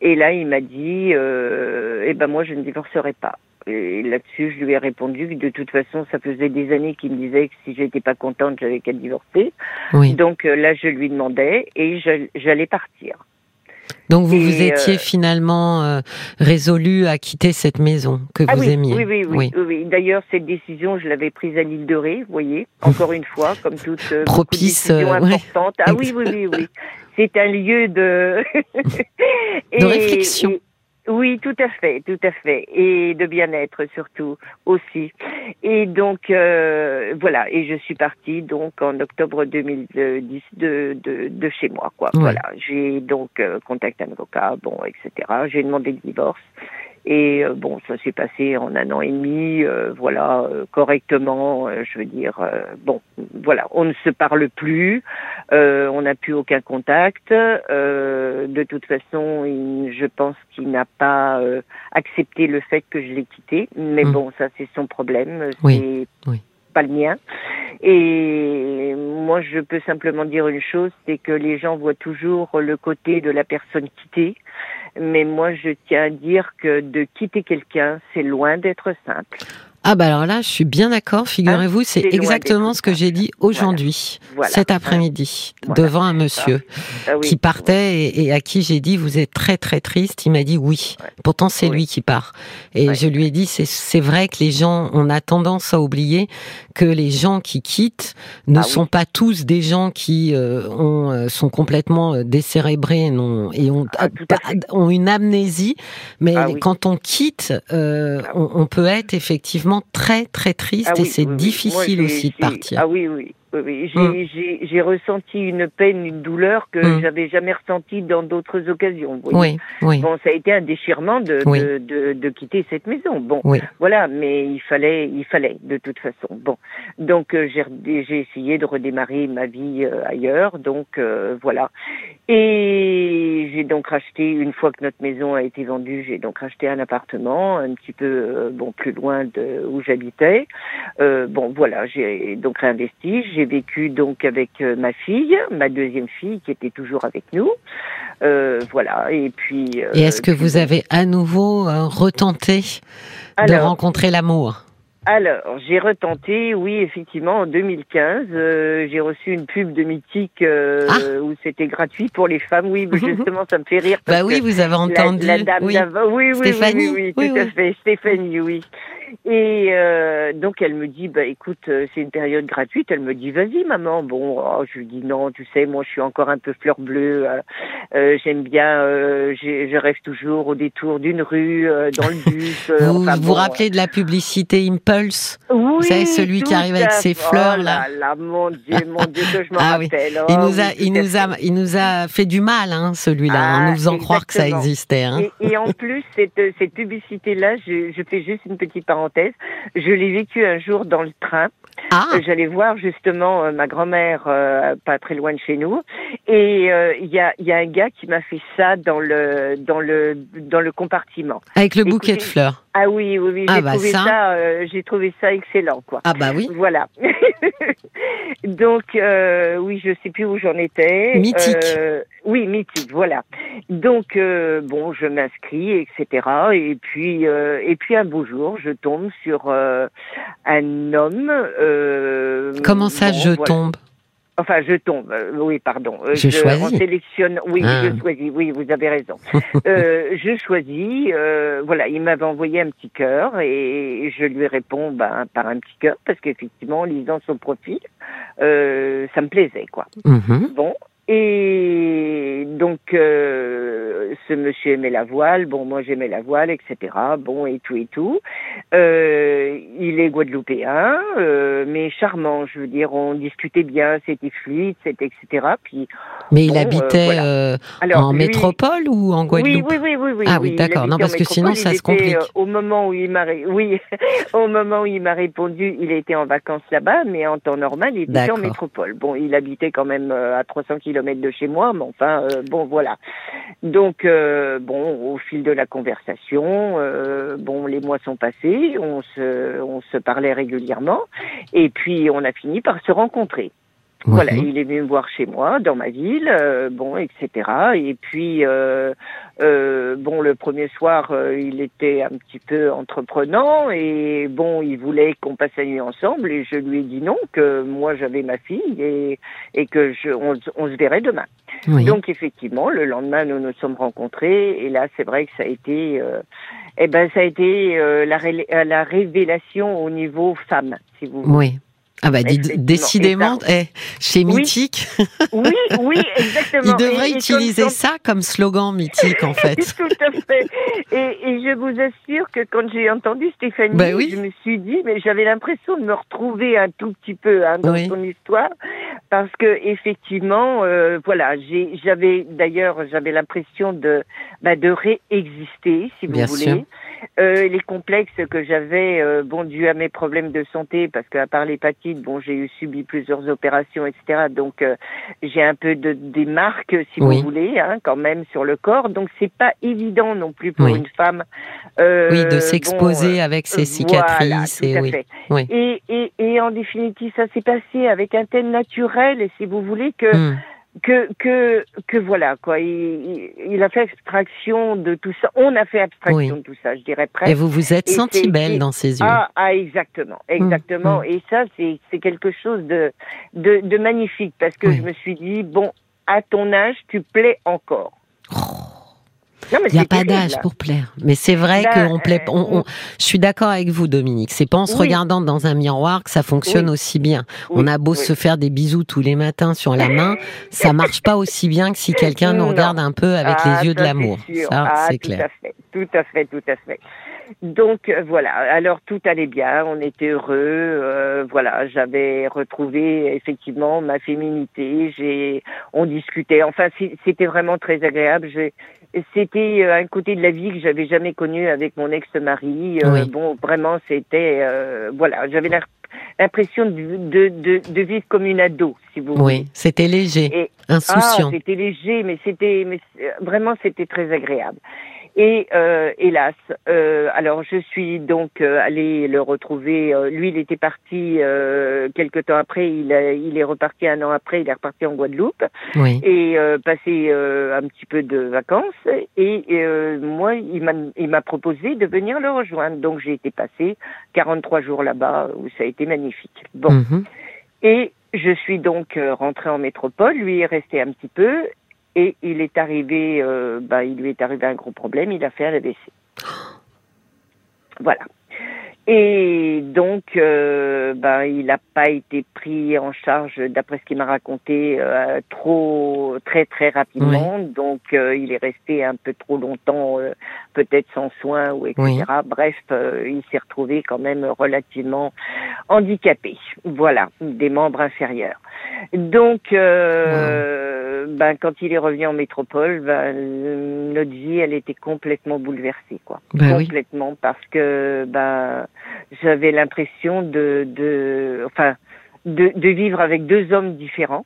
Et là, il m'a dit, euh, eh ben moi, je ne divorcerai pas. Et là-dessus, je lui ai répondu que de toute façon, ça faisait des années qu'il me disait que si j'étais pas contente, j'avais qu'à divorcer. Oui. Donc euh, là, je lui demandais et j'allais partir. Donc vous Et, vous étiez euh, finalement euh, résolu à quitter cette maison que Ah vous oui, aimiez. oui, oui, oui, oui, oui. D'ailleurs, cette décision, je l'avais prise à l'île de Ré, vous voyez, encore une fois, comme toute euh, Propice, décisions euh, ouais. Ah oui, oui, oui, oui. *laughs* C'est un lieu de *laughs* *laughs* De réflexion. et- oui, tout à fait, tout à fait, et de bien-être surtout aussi. Et donc euh, voilà, et je suis partie donc en octobre 2010 de de, de chez moi, quoi. Ouais. Voilà, j'ai donc euh, contacté un avocat, bon, etc. J'ai demandé le divorce. Et euh, bon, ça s'est passé en un an et demi, euh, voilà, euh, correctement. euh, je veux dire, euh, bon, voilà, on ne se parle plus, euh, on n'a plus aucun contact. euh, de toute façon, il- je pense qu'il n'a pas euh, accepté le fait que je l'ai quitté. Mais Mm. bon, ça c'est son problème, Oui, c'est oui. pas le mien. Et moi, je peux simplement dire une chose, c'est que les gens voient toujours le côté de la personne quittée. Mais moi, je tiens à dire que de quitter quelqu'un, c'est loin d'être simple. Ah bah alors là, je suis bien d'accord. Figurez-vous, c'est c'est exactement ce que j'ai dit aujourd'hui, Voilà. cet après-midi, Voilà. devant un monsieur Ah oui. qui partait et, et à qui j'ai dit vous êtes très très triste. Il m'a dit oui. Ouais. Pourtant c'est Oui. lui qui part. Et Ouais. je lui ai dit c'est vrai que les gens on a tendance à oublier que les gens qui quittent ne Ah oui. sont pas tous des gens qui euh, ont euh, sont complètement euh, décérébrés et, non, et ont Ah, ont une amnésie. Mais quand on quitte, euh, on, on peut être effectivement très très triste Ah et c'est oui, difficile Moi, aussi de partir. Ah oui, oui. Oui, oui. J'ai, ressenti une peine, une douleur que Mm. j'avais jamais ressentie dans d'autres occasions. vous voyez. oui, oui, Bon, ça a été un déchirement de, Oui. de, de, de quitter cette maison. Bon, oui. Voilà, mais il fallait, il fallait de toute façon. Bon, donc euh, j'ai j'ai essayé de redémarrer ma vie euh, ailleurs, donc euh, voilà. Et j'ai donc racheté une fois que notre maison a été vendue, j'ai donc racheté un appartement un petit peu euh, bon plus loin de où j'habitais. Euh, bon voilà, j'ai donc réinvesti. J'ai vécu donc avec euh, ma fille, ma deuxième fille qui était toujours avec nous. Euh, voilà, et puis. euh, Et est-ce que vous avez à nouveau retenté de rencontrer l'amour? Alors, j'ai retenté, oui, effectivement, en 2015, euh, j'ai reçu une pub de Mythique euh, Ah. où c'était gratuit pour les femmes. Oui, mais justement, ça me fait rire. parce Bah oui, que vous avez entendu. La, dame oui. oui, oui, Stéphanie, oui, oui, oui, tout oui. à fait, Stéphanie, oui. Et euh, donc elle me dit, bah écoute, euh, c'est une période gratuite. Elle me dit, vas-y maman. Bon, oh, je lui dis non, tu sais, moi je suis encore un peu fleur bleue. euh, J'aime bien, euh, je rêve toujours au détour d'une rue, dans le bus. Vous enfin, vous bon, rappelez de la publicité Impulse? Oui, savez, celui qui arrive avec ses fleurs, Oh là. là, mon Dieu, mon Dieu, que je m'en *laughs* Ah oui. rappelle. Il Oh nous a, oui, il nous a, il nous a fait du mal, hein, celui-là, en Ah, nous faisant croire que ça existait. Hein. Et, et en *laughs* plus, cette, cette publicité-là, je, je fais juste une petite parenthèse. Je l'ai vécue un jour dans le train. Ah, Euh, J'allais voir justement euh, ma grand-mère, euh, pas très loin de chez nous, et euh, il y, a, il y a un gars qui m'a fait ça dans le dans le dans le compartiment. avec le bouquet de fleurs. Ah oui, oui, oui, Ah j'ai bah trouvé ça. ça, euh, j'ai trouvé ça excellent, quoi. Ah bah oui. Voilà. *laughs* Donc, euh, oui, je sais plus où j'en étais. Mythique. Euh, oui, mythique, voilà. Donc, euh, bon, je m'inscris, etc. Et puis, euh, et puis un beau jour, je tombe sur euh, un homme. euh, Comment ça, bon, je voilà. tombe? Enfin, je tombe. euh, oui, pardon. Euh, Je choisis. On sélectionne. Oui, Ah. je choisis. Oui, vous avez raison. *laughs* euh, je choisis. euh, voilà, il m'avait envoyé un petit cœur et je lui réponds ben, par un petit cœur parce qu'effectivement, en lisant son profil, euh, ça me plaisait, quoi. Mhm. Bon. Et donc, euh, ce monsieur aimait la voile, bon, moi j'aimais la voile, etc. Bon, et tout et tout. Euh, il est guadeloupéen, euh, mais charmant, je veux dire, on discutait bien, c'était fluide, c'était etc. Puis, Mais il Bon, euh, habitait voilà. euh, alors, en lui- métropole ou en Guadeloupe oui, oui, oui, oui. Ah oui, d'accord. Non, habitait parce que sinon, ça se complique. était, euh, au moment où il m'a, oui, *laughs* au moment où il m'a répondu, il était en vacances là-bas, mais en temps normal, il était en métropole. Bon, il habitait quand même à 300 kilomètres de chez moi, mais enfin, euh, bon, voilà. Donc, donc, euh, bon, au fil de la conversation, euh, bon, les mois sont passés, on se, on se parlait régulièrement, et puis on a fini par se rencontrer. Voilà, il est venu me voir chez moi, dans ma ville, euh, bon, etc. Et puis, euh, euh, bon, le premier soir, euh, il était un petit peu entreprenant et bon, il voulait qu'on passe la nuit ensemble et je lui ai dit non, que moi j'avais ma fille et, et que je, on, on se verrait demain. Oui. Donc effectivement, le lendemain, nous nous sommes rencontrés et là, c'est vrai que ça a été, euh, eh ben, ça a été euh, la, ré- la révélation au niveau femme, si vous voulez. Oui. Ah bah décidément, eh, chez. Mythique, Oui, oui, exactement. *laughs* il devrait Et- et utiliser ça comme slogan Mythique en fait. *laughs* Tout à fait. Et, et je vous assure que quand j'ai entendu Stéphanie, oui. je me suis dit, mais j'avais l'impression de me retrouver un tout petit peu hein, dans Oui. son histoire, parce que effectivement, euh, voilà, j'ai, j'avais d'ailleurs, j'avais l'impression de, bah, de réexister, si vous Bien voulez. sûr. Euh, les complexes que j'avais, euh, bon, dû à mes problèmes de santé, parce qu'à part l'hépatite, bon, j'ai eu subi plusieurs opérations, etc. Donc, euh, j'ai un peu de des marques, si Oui. vous voulez, hein, quand même sur le corps. Donc, c'est pas évident non plus pour Oui. une femme. euh, Oui, de bon, s'exposer avec ses voilà, cicatrices tout et. Oui. Et, et, et en définitive, ça s'est passé avec un tel naturel, et si vous voulez que Hmm. Que que que voilà quoi. Il, il, a fait abstraction de tout ça. On a fait abstraction Oui. de tout ça, je dirais Et presque. vous vous êtes Et sentie c'est- belle dans ses yeux. Ah, ah, exactement, exactement. mm. Et ça, c'est c'est quelque chose de, de de magnifique parce que Oui. je me suis dit bon, à ton âge, tu plais encore. Il n'y a pas d'âge pour plaire. Mais c'est vrai Ben, qu'on plaît. euh, On, on- je suis d'accord avec vous, Dominique. C'est pas en se Oui. regardant dans un miroir que ça fonctionne Oui. aussi bien. Oui, on a beau se faire des bisous tous les matins sur la main, ça marche pas aussi bien que si quelqu'un nous regarde un peu avec Ah, les yeux de l'amour. Ça, Ah, c'est tout clair. à fait, tout à fait, tout à fait. Donc euh, voilà, alors tout allait bien, on était heureux, euh, voilà, j'avais retrouvé effectivement ma féminité, j'ai, on discutait, enfin c'était vraiment très agréable. J'ai- C'était euh, un côté de la vie que j'avais jamais connu avec mon ex-mari. Euh, Oui. Bon, vraiment, c'était, euh, voilà, j'avais l'im- l'impression de, de, de, de vivre comme une ado, si vous voulez. Oui, c'était léger, Et, ah, insouciant. c'était léger, mais c'était, mais vraiment, c'était très agréable. Et euh, hélas, euh, alors je suis donc euh, allée le retrouver. euh, lui, il était parti euh, quelque temps après. Il, a- il est reparti un an après. Il est reparti en Guadeloupe oui. et euh, passé euh, un petit peu de vacances. Et euh, moi, il m'a, il m'a proposé de venir le rejoindre. Donc j'ai été passé 43 jours là-bas où ça a été magnifique. Bon. Mhm. Et je suis donc rentrée en métropole, lui est resté un petit peu, et il est arrivé, euh, bah, il lui est arrivé un gros problème, il a fait un AVC. *gasps* Voilà. Et donc, euh, bah, il n'a pas été pris en charge, d'après ce qu'il m'a raconté, euh, trop, très très rapidement. Donc, euh, il est resté un peu trop longtemps, euh, peut-être sans soins ou etc. Oui. Bref, euh, il s'est retrouvé quand même relativement handicapé. Voilà, des membres inférieurs. Donc, euh, ben, quand il est revenu en métropole, ben, notre vie, elle était complètement bouleversée, quoi. Ben oui. complètement, parce que ben, j'avais l'impression de, de, enfin, de, de vivre avec deux hommes différents.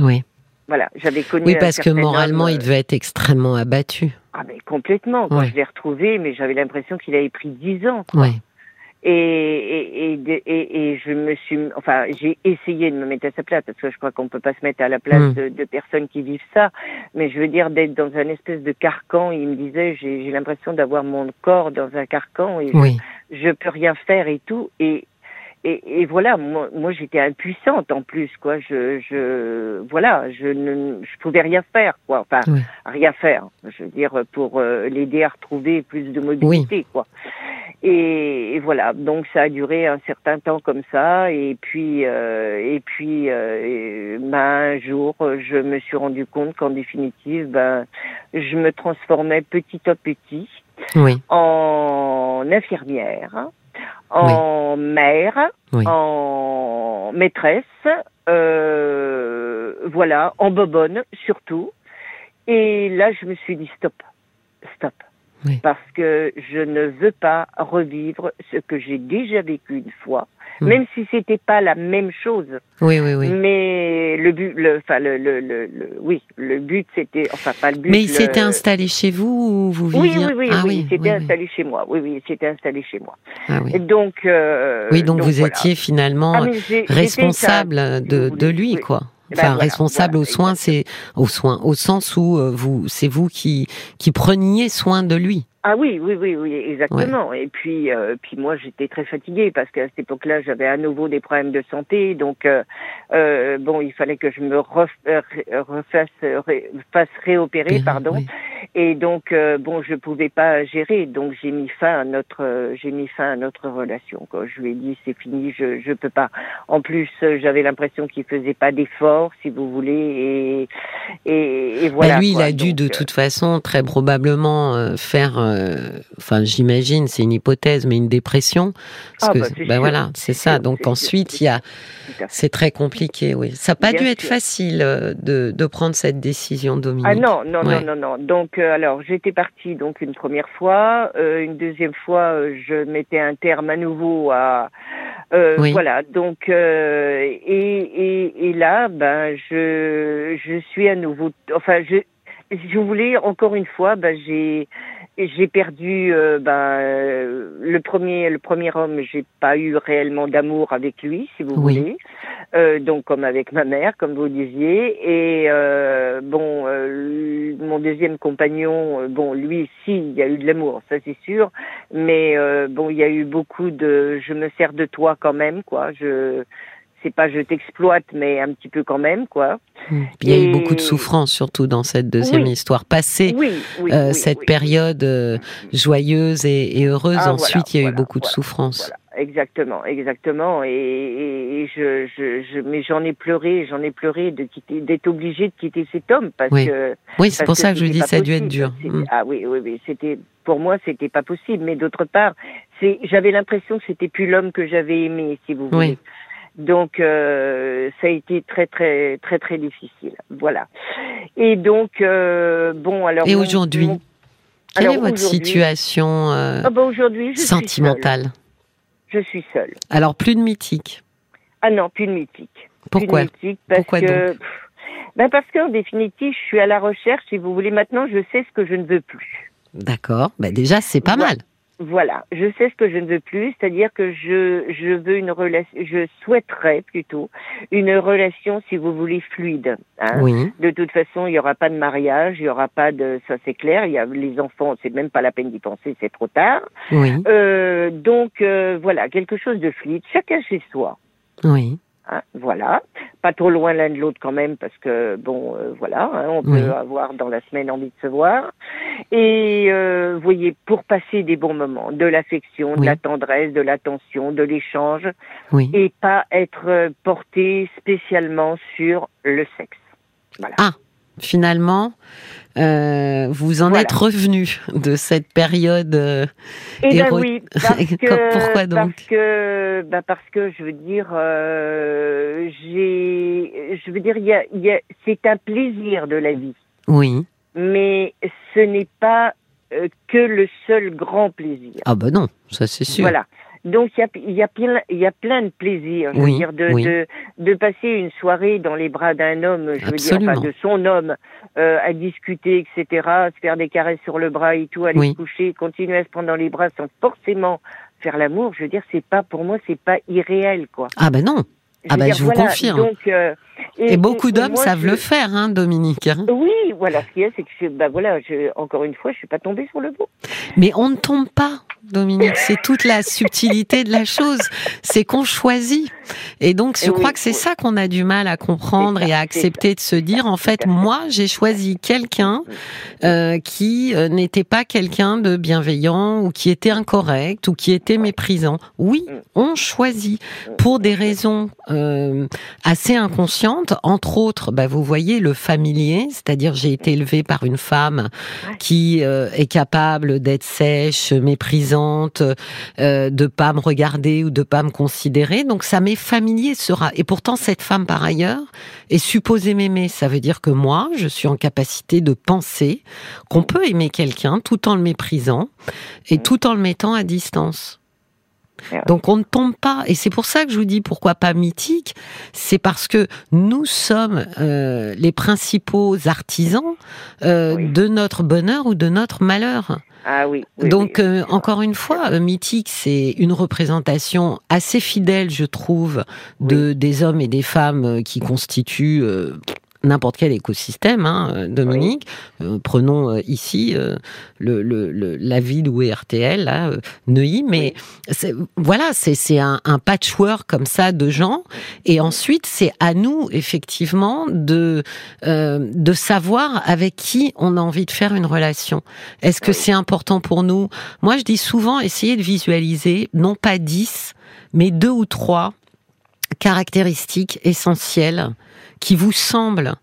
Oui. Voilà, j'avais connu. Oui, parce que moralement, homme, il devait être extrêmement abattu. Ah, mais complètement. Quand Ouais. je l'ai retrouvé, mais j'avais l'impression qu'il avait pris dix ans. Oui. Et, et, et, et, je me suis, enfin, j'ai essayé de me mettre à sa place parce que je crois qu'on peut pas se mettre à la place Mm. de, de personnes qui vivent ça. Mais je veux dire d'être dans un espèce de carcan. Il me disait, j'ai j'ai l'impression d'avoir mon corps dans un carcan et je- Oui. je, peux rien faire et tout. Et et, et voilà, moi, moi j'étais impuissante en plus, quoi. Je, je, voilà, je ne, je pouvais rien faire, quoi. Enfin, Oui. rien faire. Je veux dire pour euh, l'aider à retrouver plus de mobilité, quoi. Et, et voilà, donc ça a duré un certain temps comme ça, et puis euh, et puis euh, et, ben, un jour, je me suis rendu compte qu'en définitive, ben, je me transformais petit à petit Oui. en infirmière, en mère, Oui. en maîtresse, euh, voilà, en bobonne surtout. Et là, je me suis dit stop, stop. Oui. parce que je ne veux pas revivre ce que j'ai déjà vécu une fois, Mm. même si c'était pas la même chose. Oui, oui, oui. Mais le but, le, enfin le, le, le, le- oui, le but c'était, enfin pas le but. Mais il s'était installé chez vous ou vous Oui, viviez oui, oui, ah, oui, oui, il s'était oui, oui. installé chez moi. Oui, oui, il s'était installé chez moi. Ah oui. Donc. euh, Oui, donc, vous voilà. étiez finalement Ah, responsable de, de lui, Oui. Quoi. Ben Enfin, voilà, responsable voilà, aux soins, c'est aux soins, au sens où euh, vous, c'est vous qui qui preniez soin de lui. Ah oui, oui, oui, oui, exactement. Et puis, euh, puis moi, j'étais très fatiguée parce qu'à cette époque-là, j'avais à nouveau des problèmes de santé. Donc, euh, euh, bon, il fallait que je me refasse euh, ré- fasse réopérer, pardon. Oui. Et donc, euh, bon, je pouvais pas gérer. Donc, j'ai mis fin à notre, euh, j'ai mis fin à notre relation. Je lui ai dit, c'est fini, je, je peux pas. En plus, euh, j'avais l'impression qu'il faisait pas d'efforts, si vous voulez, et et, et voilà. Bah, lui, il a dû de toute façon très probablement faire, enfin j'imagine, c'est une hypothèse, mais une dépression, parce Ah, que bah, bah, voilà, c'est ça. Donc ensuite, il y a, c'est très compliqué, oui. Ça n'a pas Bien dû être facile de, de prendre cette décision, Dominique. Ah non, non, Ouais. non, non, non. Donc, alors, j'étais partie donc une première fois, euh, une deuxième fois, euh, je mettais un terme à nouveau à, euh, Oui. voilà. Donc, euh, et, et, et là, ben, je, je suis à nouveau, enfin, je, je voulais encore une fois, ben, j'ai, j'ai perdu, euh, ben, euh, le premier, le premier homme, j'ai pas eu réellement d'amour avec lui, si vous Oui. voulez. Euh, donc comme avec ma mère, comme vous disiez. Et euh, bon, euh, mon deuxième compagnon, euh, bon, lui, si, il y a eu de l'amour, ça c'est sûr. Mais euh, bon, il y a eu beaucoup de, je me sers de toi quand même, quoi. Je, c'est pas je t'exploite, mais un petit peu quand même, quoi. Mm. Puis Il y a eu beaucoup de souffrance, surtout dans cette deuxième Oui. histoire. Oui, oui, euh, cette période euh, joyeuse et, et heureuse, Ah, ensuite voilà, il y a eu voilà, beaucoup de souffrance. Exactement, exactement. Et, et, et je, je, je, mais j'en ai pleuré, j'en ai pleuré de quitter, d'être obligée de quitter cet homme parce Oui. que. Oui, c'est pour ça que je c'était dis ça a dû être possible. dur. C'était- Mm. Ah oui, oui, oui. C'était pour moi, c'était pas possible. Mais d'autre part, c'est, j'avais l'impression que c'était plus l'homme que j'avais aimé, si vous voulez. Donc euh, ça a été très très très très difficile. Voilà. Et donc euh, bon alors. Et aujourd'hui, mon- Quelle alors, est votre situation euh, Ah bah aujourd'hui suis sentimentale Je suis seule. Alors plus de mythique. Ah non, plus de mythique. Pourquoi Plus de mythique parce Pourquoi que, donc ben parce qu'en définitive, je suis à la recherche, si vous voulez. Maintenant, je sais ce que je ne veux plus. D'accord. Bah déjà, c'est pas mal. Voilà, je sais ce que je ne veux plus, c'est-à-dire que je je veux une relation, je souhaiterais plutôt une relation, si vous voulez, fluide. hein. Oui. De toute façon, il n'y aura pas de mariage, il n'y aura pas de, ça c'est clair. Il y a les enfants, c'est même pas la peine d'y penser, c'est trop tard. Oui. Euh, donc euh, voilà, quelque chose de fluide, chacun chez soi. Oui. Hein, voilà, pas trop loin l'un de l'autre quand même parce que bon, euh, voilà, hein, on peut avoir dans la semaine envie de se voir. Et euh, vous voyez, pour passer des bons moments, de l'affection, de la tendresse, de l'attention, de l'échange, Oui. et pas être euh, porté spécialement sur le sexe. Voilà. Ah, finalement, euh, vous en Voilà. êtes revenu de cette période. euh, Eh ben Héro- oui, *laughs* parce que Pourquoi donc parce que bah parce que je veux dire euh, j'ai je veux dire y a, y a c'est un plaisir de la vie, Oui. mais ce n'est pas euh, que le seul grand plaisir. Ah bah non, ça c'est sûr. Voilà. Donc il y a, il y a plein il y a plein de plaisirs. Je Oui, veux dire de, oui. de de passer une soirée dans les bras d'un homme, je veux dire Absolument. enfin, de son homme, euh, à discuter etc, à se faire des caresses sur le bras et tout, aller Oui. se coucher, continuer à se prendre dans les bras sans forcément faire l'amour. Je veux dire c'est pas pour moi c'est pas irréel quoi. Ah bah non. Je Ah veux bah, je vous voilà, confirme. Donc, euh, Et, beaucoup d'hommes savent je- le faire, hein, Dominique. hein. Oui, voilà, ce qu'il y a, c'est que je, bah voilà, je, encore une fois, je suis pas tombée sur le beau. Mais on ne tombe pas, Dominique. C'est toute la subtilité de la chose. C'est qu'on choisit. Et donc, je crois que c'est oui. ça qu'on a du mal à comprendre et à accepter de se dire, en fait, moi, j'ai choisi quelqu'un euh, qui euh, n'était pas quelqu'un de bienveillant ou qui était incorrect ou qui était méprisant. Oui, Mm. on choisit pour des raisons euh, assez inconscientes. Entre autres, bah, vous voyez le familier, c'est-à-dire j'ai été élevée par une femme qui euh, est capable d'être sèche, méprisante, euh, de pas me regarder ou de pas me considérer. Donc ça m'est m'est familier sera. Et pourtant, cette femme, par ailleurs, est supposée m'aimer. Ça veut dire que moi, je suis en capacité de penser qu'on peut aimer quelqu'un tout en le méprisant et tout en le mettant à distance. Donc on ne tombe pas, et c'est pour ça que je vous dis pourquoi pas mythique, c'est parce que nous sommes euh, les principaux artisans euh, de notre bonheur ou de notre malheur. Ah oui. Donc euh, encore une fois, mythique, c'est une représentation assez fidèle, je trouve, de des hommes et des femmes qui constituent n'importe quel écosystème, hein, euh, Dominique. Euh, prenons euh, ici le, la ville où est RTL, là, Neuilly, mais voilà, c'est un, un, patchwork comme ça de gens. Et ensuite, c'est à nous, effectivement, de, de savoir avec qui on a envie de faire une relation. Est-ce que c'est important pour nous? Moi, je dis souvent, essayez de visualiser, non pas dix, mais deux ou trois caractéristiques essentielles qui vous semblent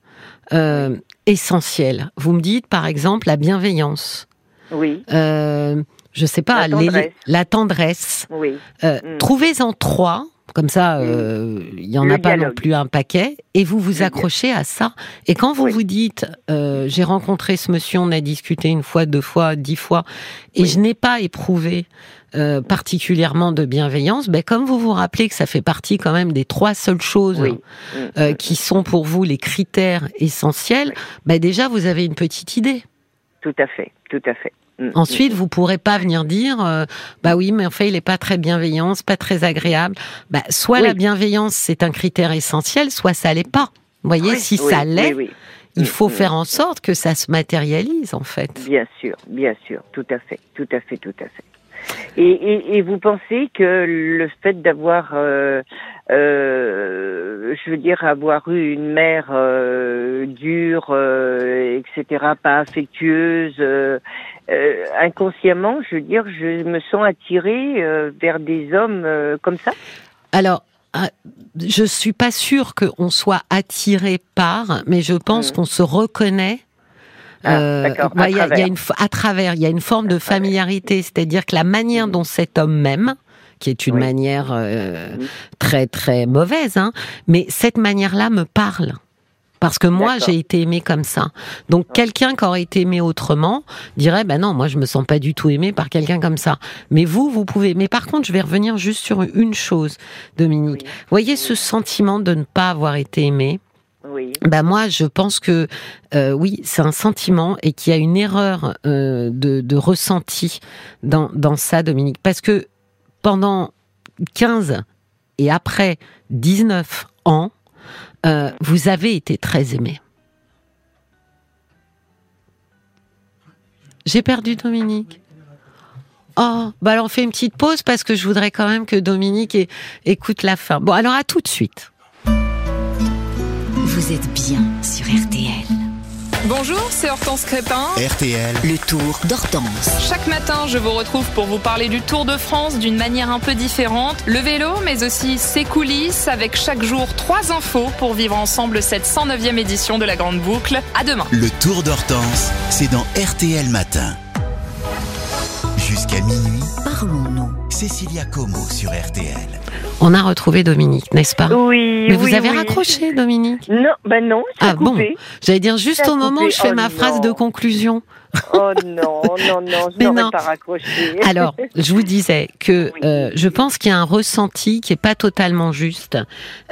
euh, essentielles. Vous me dites, par exemple, la bienveillance. Oui. Euh, je sais pas, la tendresse. la tendresse. Oui. Euh, mm. Trouvez-en trois. Comme ça, mm. euh, il n'y en a pas non plus un paquet, et vous vous accrochez à ça. Et quand vous vous dites, j'ai rencontré ce monsieur, on a discuté une fois, deux fois, dix fois, et je n'ai pas éprouvé euh, particulièrement de bienveillance, ben, comme vous vous rappelez que ça fait partie quand même des trois seules choses euh, qui sont pour vous les critères essentiels, ben, déjà vous avez une petite idée. Tout à fait, tout à fait. Mm, mm, Ensuite, mm. vous pourrez pas venir dire, euh, bah oui, mais en fait, il est pas très bienveillant, pas très agréable. Bah, soit la bienveillance c'est un critère essentiel, soit ça l'est pas. Vous voyez, si ça l'est, il faut faire en sorte que ça se matérialise en fait. Bien sûr, bien sûr, tout à fait, tout à fait, tout à fait. Et, et, et, vous pensez que le fait d'avoir, euh, euh, je veux dire, avoir eu une mère euh, dure, euh, etc., pas affectueuse, euh, inconsciemment, je veux dire, je me sens attirée vers des hommes comme ça. Alors, ah, je suis pas sûre qu'on soit attiré par, mais je pense mmh. qu'on se reconnaît ah, euh, bah, y a, une, à travers, il y a une forme de familiarité, c'est-à-dire que la manière dont cet homme m'aime, qui est une manière euh, très très mauvaise, hein, mais cette manière-là me parle. Parce que moi, j'ai été aimée comme ça. Donc, quelqu'un qui aurait été aimé autrement dirait, ben non, moi, je me sens pas du tout aimée par quelqu'un comme ça. Mais vous, vous pouvez. Mais par contre, je vais revenir juste sur une chose, Dominique. Voyez ce sentiment de ne pas avoir été aimé. Oui. Bah moi, je pense que euh, oui, c'est un sentiment et qu'il y a une erreur euh, de, de, ressenti dans, dans ça, Dominique. Parce que pendant 15 et après 19 ans, euh, vous avez été très aimé. J'ai perdu Dominique. Oh, bah alors on fait une petite pause parce que je voudrais quand même que Dominique écoute la fin. Bon, alors à tout de suite. Vous êtes bien sur RTL. Bonjour, c'est Hortense Crépin. RTL. Le Tour d'Hortense. Chaque matin, je vous retrouve pour vous parler du Tour de France d'une manière un peu différente. Le vélo, mais aussi ses coulisses, avec chaque jour trois infos pour vivre ensemble cette 109e édition de la Grande Boucle. À demain. Le Tour d'Hortense, c'est dans RTL Matin. Jusqu'à minuit, parlons-nous. Cécilia Como sur RTL. On a retrouvé Dominique, n'est-ce pas? Oui. Mais vous avez raccroché, Dominique? Non, ben non. Ah bon? J'allais dire juste au moment où je fais oh ma phrase de conclusion. Oh non, non, non, *laughs* je n'aurais pas raccroché. Alors, je vous disais que *laughs* euh, je pense qu'il y a un ressenti qui est pas totalement juste.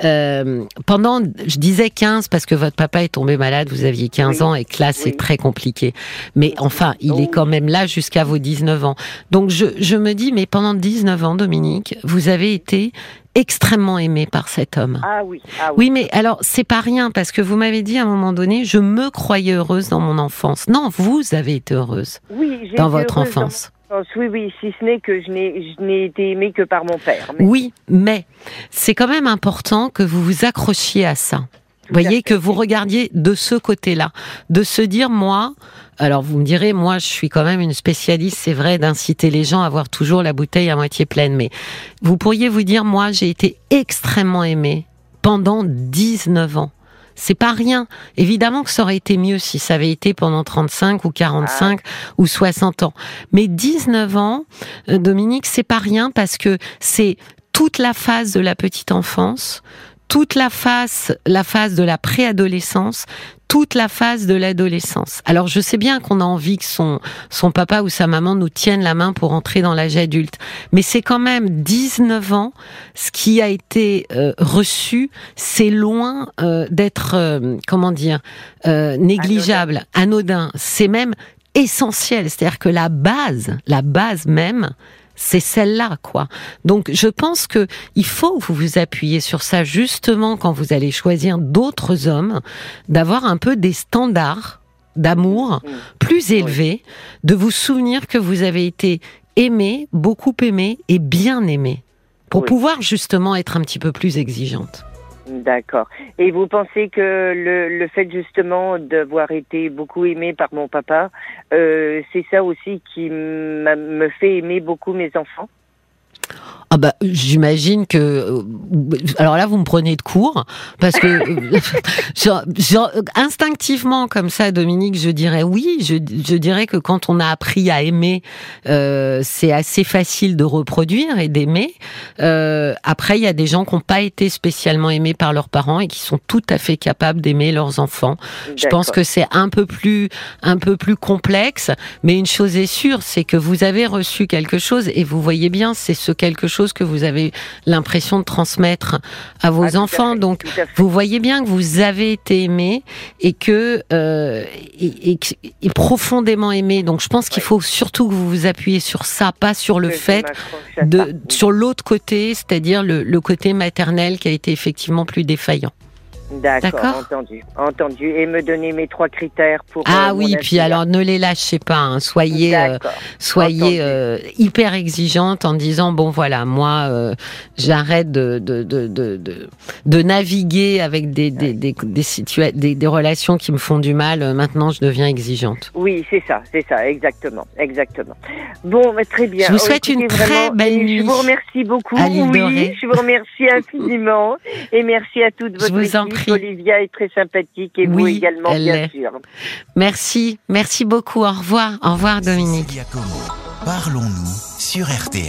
Euh, pendant, je disais 15 parce que votre papa est tombé malade, vous aviez 15 ans et que là c'est très compliqué. Mais enfin, il est quand même là jusqu'à vos 19 ans. Donc je, je me dis, mais pendant 19 ans, Dominique, vous avez été extrêmement aimé par cet homme. Ah oui. Ah oui. mais alors c'est pas rien parce que vous m'avez dit à un moment donné, je me croyais heureuse dans mon enfance. Non, vous avez été heureuse oui, dans votre enfance. Oui, oui, si ce n'est que je n'ai été aimée que par mon père. Oui, mais c'est quand même important que vous vous accrochiez à ça. Vous voyez, que vous regardiez de ce côté-là, de se dire, moi, alors vous me direz, moi je suis quand même une spécialiste, c'est vrai, d'inciter les gens à avoir toujours la bouteille à moitié pleine, mais vous pourriez vous dire, moi j'ai été extrêmement aimée pendant 19 ans. C'est pas rien. Évidemment que ça aurait été mieux si ça avait été pendant 35 ou 45 ah. ou 60 ans. Mais 19 ans, euh, Dominique, c'est pas rien parce que c'est toute la phase de la petite enfance, toute la phase, la phase de la préadolescence, toute la phase de l'adolescence. Alors je sais bien qu'on a envie que son son papa ou sa maman nous tiennent la main pour entrer dans l'âge adulte, mais c'est quand même 19 ans. Ce qui a été euh, reçu, c'est loin euh, d'être euh, comment dire euh, négligeable, anodin. C'est même essentiel. C'est-à-dire que la base, la base même, c'est celle-là, quoi. Donc, je pense que il faut vous vous appuyez sur ça justement quand vous allez choisir d'autres hommes, d'avoir un peu des standards d'amour Mm. plus élevés, de vous souvenir que vous avez été aimé, beaucoup aimé et bien aimé, pour Oui. pouvoir justement être un petit peu plus exigeante. D'accord. Et vous pensez que le, le fait justement d'avoir été beaucoup aimé par mon papa, euh, c'est ça aussi qui me fait aimer beaucoup mes enfants? Ah bah j'imagine que euh, alors là vous me prenez de court parce que *laughs* genre- genre, instinctivement comme ça Dominique je dirais oui. Je, je dirais que quand on a appris à aimer euh, c'est assez facile de reproduire et d'aimer. Euh, après il y a des gens qui n'ont pas été spécialement aimés par leurs parents et qui sont tout à fait capables d'aimer leurs enfants. Je pense que c'est un peu plus un peu plus complexe, mais une chose est sûre, c'est que vous avez reçu quelque chose et vous voyez bien, c'est ce quelque chose que vous avez l'impression de transmettre à vos Ah, enfants. fait, Donc vous voyez bien que vous avez été aimé et que euh, et, et que- et profondément aimé. Donc je pense qu'il faut surtout que vous vous appuyez sur ça, pas sur le Que fait de sur l'autre côté, c'est-à-dire le, le côté maternel qui a été effectivement plus défaillant. D'accord, entendu, entendu. Et me donner mes trois critères pour. Ah euh, oui, puis alors ne les lâchez pas, hein. soyez euh, soyez euh, hyper exigeante en disant bon voilà moi euh, j'arrête de de, de de de naviguer avec des des des des, des des relations qui me font du mal. Euh, Maintenant je deviens exigeante. Oui, c'est ça, c'est ça, exactement, exactement. Bon, mais très bien. Je vous souhaite Oh, une écoutez, très belle nuit. Je vous remercie beaucoup. Oui, je vous *laughs* remercie infiniment et merci à toute Je votre vous en équipe. Prie. Olivia est très sympathique et vous Oui, également, elle bien sûr. Merci, merci beaucoup. Au revoir, au revoir Dominique. Parlons-nous sur RTL.